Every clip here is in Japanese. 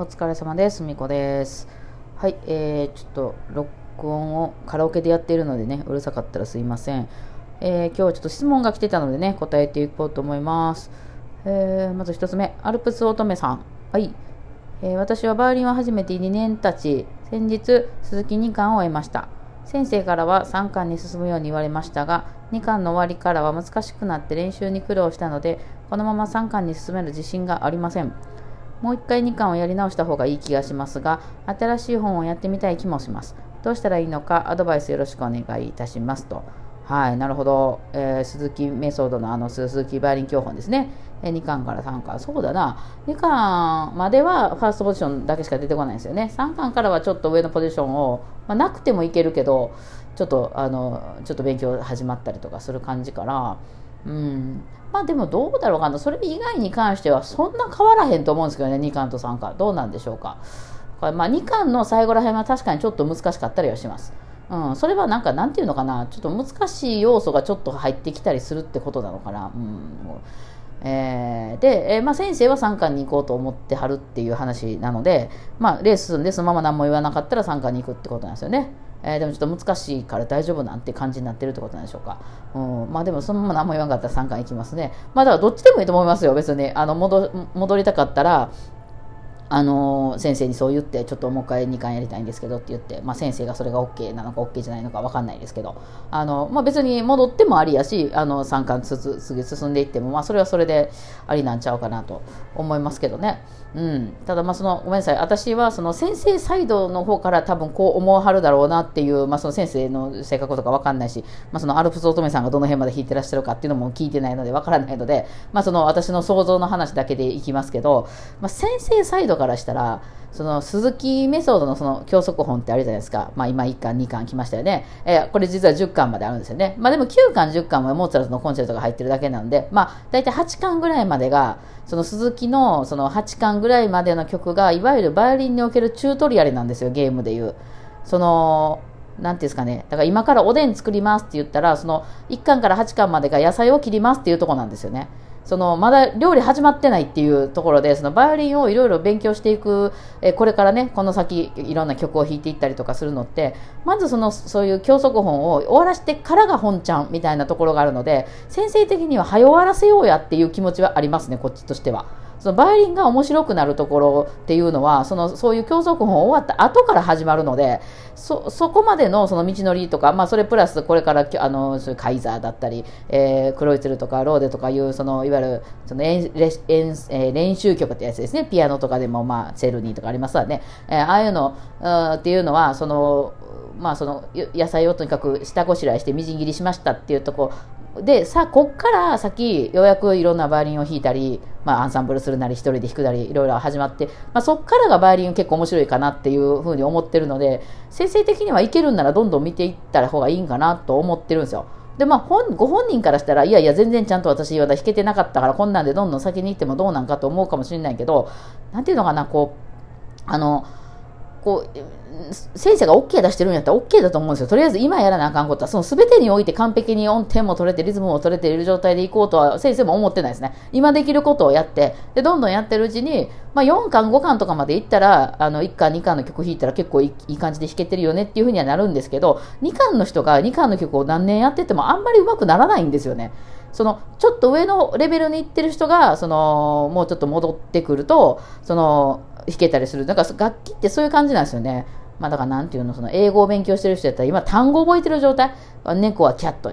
お疲れ様です。みこです。はい、えー、ちょっと録音をカラオケでやっているのでね、うるさかったらすいません。えー、今日はちょっと質問が来てたのでね、答えていこうと思います。えー、まず一つ目、アルプス乙女さん。はい。えー私はバイオリンを始めて2年経ち、先日、鈴木2巻を得ました。先生からは3巻に進むように言われましたが、2巻の終わりからは難しくなって練習に苦労したので、このまま3巻に進める自信がありません。もう一回2巻をやり直した方がいい気がしますが、新しい本をやってみたい気もします。どうしたらいいのか、アドバイスよろしくお願いいたしますと。はい、なるほど。えー鈴木メソッドのあの鈴木バイオリン教本ですね。え2巻から3巻。そうだな。2巻まではファーストポジションだけしか出てこないんですよね。3巻からはちょっと上のポジションを、まあ、なくてもいけるけど、ちょっとあのちょっと勉強始まったりとかする感じから、うん、まあでもどうだろうかな、それ以外に関してはそんな変わらへんと思うんですけどね、2巻と3巻、どうなんでしょうか。これまあ2巻の最後らへんは確かにちょっと難しかったりはします。うん、それはなんかなんていうのかな、ちょっと難しい要素がちょっと入ってきたりするってことなのかな。うんえーで、えーまあ、先生は3巻に行こうと思ってはるっていう話なので、まあ、レース進んでそのまま何も言わなかったら3巻に行くってことなんですよね。えーでもちょっと難しいから大丈夫なんて感じになってるってことなんでしょうか。うん、まあでもそのまま何も言わなかったら3巻いきますね。まあだからどっちでもいいと思いますよ、別に。あの戻戻りたかったら、あの先生にそう言ってちょっともう一回2巻やりたいんですけどって言って、まあ、先生がそれが OK なのか OK じゃないのか分かんないですけどあの、まあ、別に戻ってもありやしあの3巻つつ次進んでいっても、まあ、それはそれでありなんちゃうかなと思いますけどね、うん、ただまあそのごめんなさい。私はその先生サイドの方から多分こう思わはるだろうなっていう、まあ、その先生の性格とか分かんないし、まあ、そのアルプス乙女さんがどの辺まで弾いてらっしゃるかっていうのも聞いてないので分からないので、まあ、その私の想像の話だけでいきますけど、まあ、先生サイドからしたらその鈴木メソッドのその教則本ってあるじゃないですか、まあ、今1巻2巻来ましたよね、えーこれ実は10巻まであるんですよね、まあ、でも9巻10巻はモーツァルトのコンチェルトが入ってるだけなので、まあ、大体8巻ぐらいまでがその鈴木のその8巻ぐらいまでの曲がいわゆるバイオリンにおけるチュートリアルなんですよゲームでいう。そのなんていうんですかね。だから今からおでん作りますって言ったらその1巻から8巻までが野菜を切りますっていうところなんですよね。そのまだ料理始まってないっていうところでそのバイオリンをいろいろ勉強していく、えこれからねこの先いろんな曲を弾いていったりとかするのってまずそのそういう教則本を終わらしてからが本ちゃんみたいなところがあるので先生的には早終わらせようやっていう気持ちはありますねこっちとしては。そのバイオリンが面白くなるところっていうのはそのそういう教則本終わった後から始まるのでそそこまでのその道のりとか、まあ、それプラスこれからあのそういうカイザーだったり、えークロイツルとかローデとかいうそのいわゆるその演練演えー練習曲ってやつですね。ピアノとかでも、まあ、セルニーとかありますわね、えーああいうのうっていうのはそのまあ、その野菜をとにかく下ごしらえしてみじん切りしましたっていうとこでさあこっから先ようやくいろんなバイオリンを弾いたり、まあ、アンサンブルするなり一人で弾くなりいろいろ始まって、まあ、そっからがバイオリン結構面白いかなっていうふうに思ってるので先生的にはいけるんならどんどん見ていった方がいいんかなと思ってるんですよ。でまあ、本ご本人からしたらいやいや全然ちゃんと私まだ弾けてなかったからこんなんでどんどん先に行ってもどうなんかと思うかもしれないけどなんていうのかなこうあのこう先生が OK 出してるんやったら OK だと思うんですよ。とりあえず今やらなあかんことは、その全てにおいて完璧に音程も取れて、リズムも取れている状態でいこうとは先生も思ってないですね。今できることをやって、で、どんどんやってるうちに、まあ4巻、5巻とかまでいったら、あの、1巻、2巻の曲弾いたら結構いい感じで弾けてるよねっていうふうにはなるんですけど、2巻の人が2巻の曲を何年やっててもあんまり上手くならないんですよね。そのちょっと上のレベルに行ってる人がそのもうちょっと戻ってくるとその弾けたりするなんか楽器ってそういう感じなんですよね。まあ、だからなんていうのその英語を勉強してる人やったら今単語覚えてる状態猫はキャット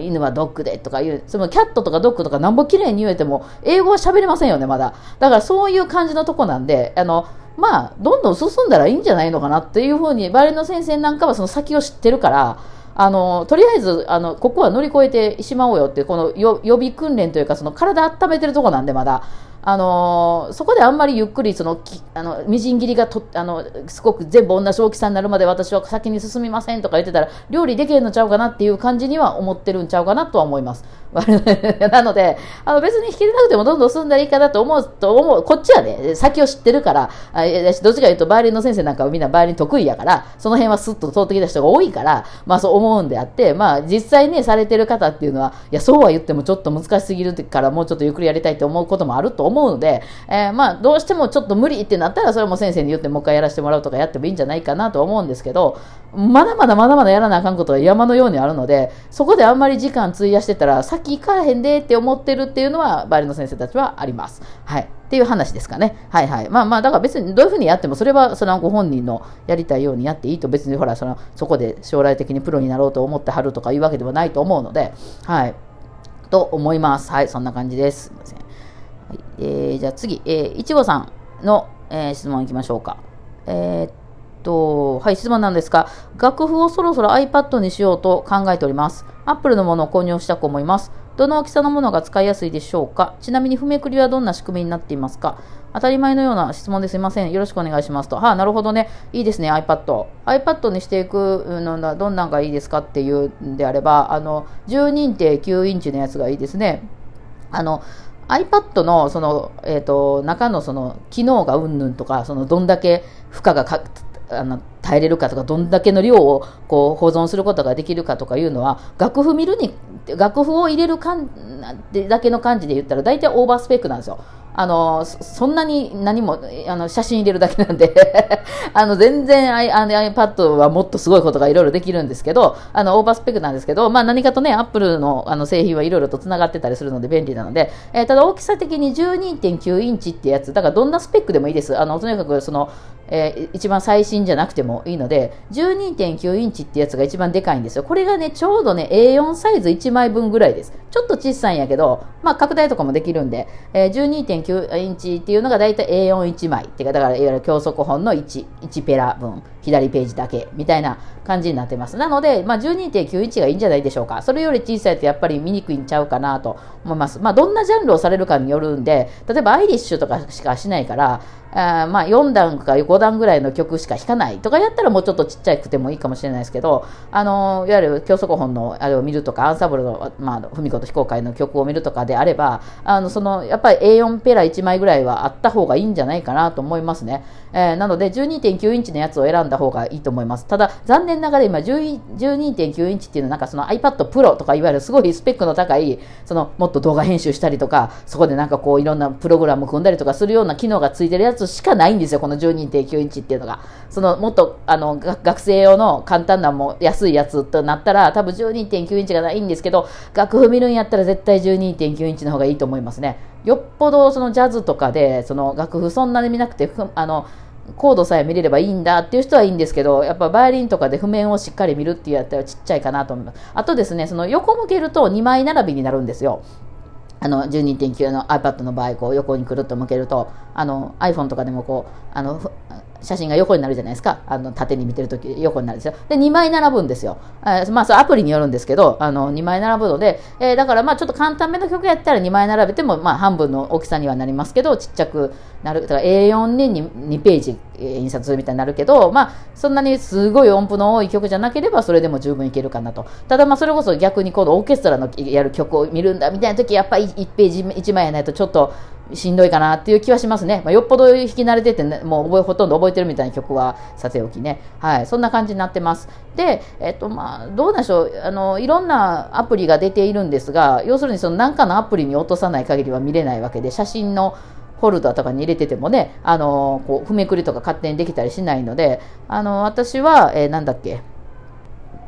犬はドッグでとかいうそのキャットとかドッグとかなんぼ綺麗に言えても英語は喋れませんよねまだ。だからそういう感じのとこなんであのまあどんどん進んだらいいんじゃないのかなっていうふうにバイオリンの先生なんかはその先を知ってるからあのとりあえずあのここは乗り越えてしまおうよってこの予備訓練というかその体温めてるとこなんでまだ。あのそこであんまりゆっくりそのきあのみじん切りがとあのすごく全部同じ大きさになるまで私は先に進みませんとか言ってたら料理できるのちゃうかなっていう感じには思ってるんちゃうかなとは思います。なのであの別に引きれなくてもどんどん進んだらいいかなと思うと思うこっちはね先を知ってるからあどっちかというとバイオリンの先生なんかはみんなバイオリン得意やからその辺はスッと通ってきた人が多いからまあそう思うんであってまあ実際ねされてる方っていうのはいやそうは言ってもちょっと難しすぎるからもうちょっとゆっくりやりたいと思うこともあると思思うので、えー、まあ、どうしてもちょっと無理ってなったら、それも先生に言ってもう一回やらせてもらうとかやってもいいんじゃないかなと思うんですけど、まだまだまだまだやらなあかんことが山のようにあるので、そこであんまり時間費やしてたら、先行かへんでって思ってるっていうのは、バイオリンの先生たちはあります。はい。っていう話ですかね。はいはい。まあまあ、だから別にどういうふうにやっても、それはそのご本人のやりたいようにやっていいと、別にほら、そのそこで将来的にプロになろうと思ってはるとかいうわけではないと思うので、はい。と思います。はい、そんな感じです。すいません。はい、えー、じゃあ次、えー、いちごさんの、えー、質問いきましょうか。えー、っと、はい、質問なんですが、楽譜をそろそろ iPad にしようと考えております。Apple のものを購入したく思います。どの大きさのものが使いやすいでしょうかちなみに、譜めくりはどんな仕組みになっていますか当たり前のような質問ですいません。よろしくお願いしますと。はあ、なるほどね。いいですね、iPad。iPad にしていくのがどんなんがいいですかっていうんであれば、あの、12.9インチのやつがいいですね。あの、iPad のその、えーと、中のその機能がうんぬんとかそのどんだけ負荷がかあの耐えれるかとかどんだけの量をこう保存することができるかとかいうのは楽譜見るに楽譜を入れるかんだけの感じで言ったら大体オーバースペックなんですよ。あのそんなに何もあの写真入れるだけなんで あの全然 iPad はもっとすごいことがいろいろできるんですけどあのオーバースペックなんですけど、まあ、何かとね Apple のあの製品はいろいろとつながってたりするので便利なので、えー、ただ大きさ的に12.9インチってやつだからどんなスペックでもいいです。あのとにかくそのえー、一番最新じゃなくてもいいので、12.9インチってやつが一番でかいんですよ。これがね、ちょうどね、A4 サイズ1枚分ぐらいです。ちょっと小さいんやけど、まあ、拡大とかもできるんで、えー、12.9インチっていうのがだいたい A41 枚ってか、だからいわゆる教則本の1、1ペラ分、左ページだけみたいな感じになってます。なので、まあ、12.9インチがいいんじゃないでしょうか。それより小さいとやっぱり見にくいんちゃうかなと思います。まあ、どんなジャンルをされるかによるんで、例えばアイリッシュとかしかしないから、あまあ4段か5段ぐらいの曲しか弾かないとかやったらもうちょっとちっちゃくてもいいかもしれないですけど、あのいわゆる教則本のあれを見るとかアンサンブルの、まあ、文子と非公開の曲を見るとかであればあのそのやっぱり A4 ペラ1枚ぐらいはあった方がいいんじゃないかなと思いますね、えー、なので12.9インチのやつを選んだ方がいいと思いますただ残念ながら今12.9インチっていうのはなんかその iPad Pro とかいわゆるすごいスペックの高いそのもっと動画編集したりとかそこでなんかこういろんなプログラム組んだりとかするような機能がついてるやつしかないんですよこの12.9インチっていうのが。そのもっとあの学生用の簡単なも安いやつとなったら多分12.9インチがないんですけど楽譜見るんやったら絶対12.9インチの方がいいと思いますね。よっぽどそのジャズとかでその楽譜そんなに見なくてあのコードさえ見れればいいんだっていう人はいいんですけど、やっぱバイオリンとかで譜面をしっかり見るっていうやったらちっちゃいかなと思います。あとですね、その横向けると2枚並びになるんですよ。あの12.9の iPad の場合こう横にくるっと向けるとあの iPhone とかでもこうあの写真が横になるじゃないですか。あの、縦に見てるとき横になるんですよ。で、2枚並ぶんですよ。えー、まあ、それアプリによるんですけど、あの、2枚並ぶので、えー、だからまあ、ちょっと簡単めの曲やったら2枚並べても、まあ、半分の大きさにはなりますけど、ちっちゃくなる。だから A4 に 2, ページ印刷するみたいになるけど、まあ、そんなにすごい音符の多い曲じゃなければ、それでも十分いけるかなと。ただまあ、それこそ逆にこのオーケストラのやる曲を見るんだみたいな時、やっぱり1ページ1枚やないとちょっと、しんどいかなっていう気はしますね。まあ、よっぽど弾き慣れてて、ね、もう覚えほとんど覚えてるみたいな曲はさておきね。はい。そんな感じになってます。で、えっと、まあ、どうでしょう。あの、いろんなアプリが出ているんですが、要するにその何かのアプリに落とさない限りは見れないわけで、写真のホルダとかに入れててもね、あの、こう、譜めくりとか勝手にできたりしないので、あの、私は、えー、なんだっけ、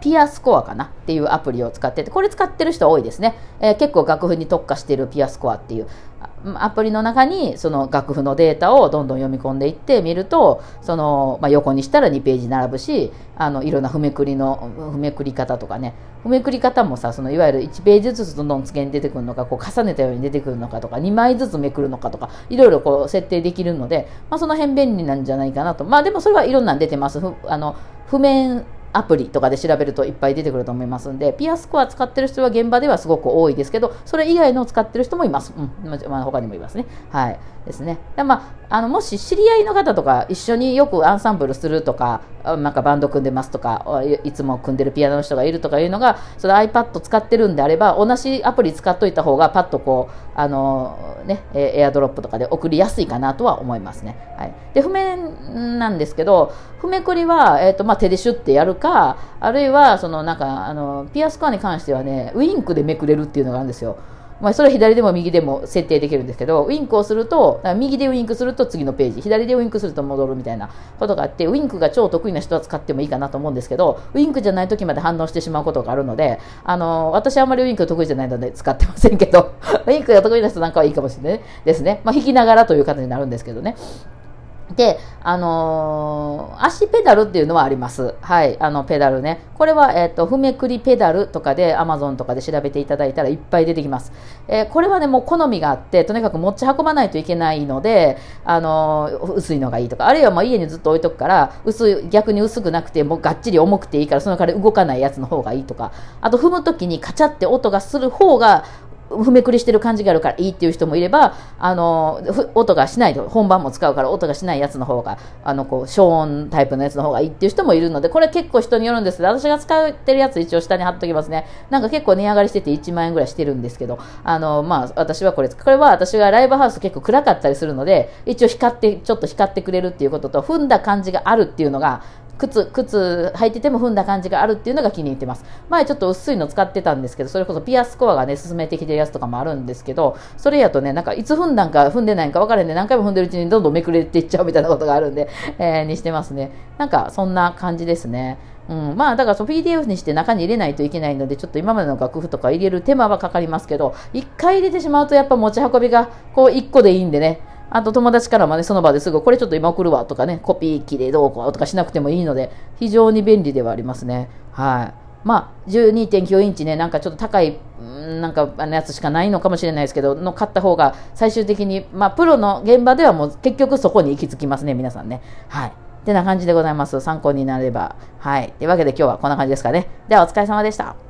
ピアスコアかなっていうアプリを使ってて、これ使ってる人多いですね。えー、結構楽譜に特化しているピアスコアっていうアプリの中にその楽譜のデータをどんどん読み込んでいって見るとその、まあ、横にしたら2ページ並ぶしあのいろんな譜めくりの譜めくり方とかね。譜めくり方もさそのいわゆる1ページずつどんどん付けに出てくるのかこう重ねたように出てくるのかとか2枚ずつめくるのかとかいろいろこう設定できるので、まあ、その辺便利なんじゃないかなと。まあでもそれはいろんな出てます。あの譜面アプリとかで調べるといっぱい出てくると思いますんで、ピアスコア使ってる人は現場ではすごく多いですけど、それ以外の使ってる人もいます。うん。まあ、他にもいますね。はい。ですね。でまあ、あの、もし知り合いの方とか、一緒によくアンサンブルするとか、なんかバンド組んでますとか、いつも組んでるピアノの人がいるとかいうのが、その iPad 使ってるんであれば、同じアプリ使っといた方が、パッとこう、あの、ね、エアドロップとかで送りやすいかなとは思いますね。はい。で、譜面なんですけど、譜めくりは、えっ、ー、と、まあ、手でシュッてやるか、あるいは、その、なんか、あの、ピアスコアに関してはね、ウインクでめくれるっていうのがあるんですよ。まあ、それは左でも右でも設定できるんですけど、ウインクをすると、右でウインクすると次のページ、左でウインクすると戻るみたいなことがあって、ウインクが超得意な人は使ってもいいかなと思うんですけど、ウインクじゃない時まで反応してしまうことがあるので、あの、私はあんまりウインク得意じゃないので使ってませんけど、ウインクが得意な人なんかはいいかもしれないですね。まあ、弾きながらという形になるんですけどね。で、あのー、足ペダルっていうのはあります。はい、あのペダルね。これは、えっ、ー、と、踏めくりペダルとかで、Amazon とかで調べていただいたらいっぱい出てきます。えー、これはね、もう好みがあって、とにかく持ち運ばないといけないので、あの薄いのがいいとか、あるいはもう家にずっと置いとくから、薄い、逆に薄くなくて、もうがっちり重くていいから、その代わり動かないやつの方がいいとか、あと踏むときにカチャって音がする方が、踏めくりしてる感じがあるからいいっていう人もいれば、あの、音がしないと、本番も使うから音がしないやつの方が、あの、こう、消音タイプのやつの方がいいっていう人もいるので、これ結構人によるんですけど、私が使ってるやつ一応下に貼っときますね。なんか結構値上がりしてて1万円ぐらいしてるんですけど、あの、まあ、私はこれ、これは私がライブハウス結構暗かったりするので、一応光って、ちょっと光ってくれるっていうことと、踏んだ感じがあるっていうのが、靴、靴履いてても踏んだ感じがあるっていうのが気に入ってます。前ちょっと薄いの使ってたんですけど、それこそピアスコアがね、進めてきてるやつとかもあるんですけど、それやとね、なんかいつ踏んだんか踏んでないんか分からへんで、何回も踏んでるうちにどんどんめくれていっちゃうみたいなことがあるんで、えー、にしてますね。なんかそんな感じですね。うん、まあだからその PDF にして中に入れないといけないのでちょっと今までの楽譜とか入れる手間はかかりますけど1回入れてしまうとやっぱ持ち運びがこう1個でいいんでねあと友達からもね、その場ですぐ、これちょっと今送るわとかね、コピー機でどうこうとかしなくてもいいので、非常に便利ではありますね。はい。まあ、12.9インチね、なんかちょっと高い、なんかあのやつしかないのかもしれないですけど、の買った方が最終的に、まあ、プロの現場ではもう結局そこに行き着きますね、皆さんね。はい。ってな感じでございます。参考になれば。はい。というわけで今日はこんな感じですかね。ではお疲れ様でした。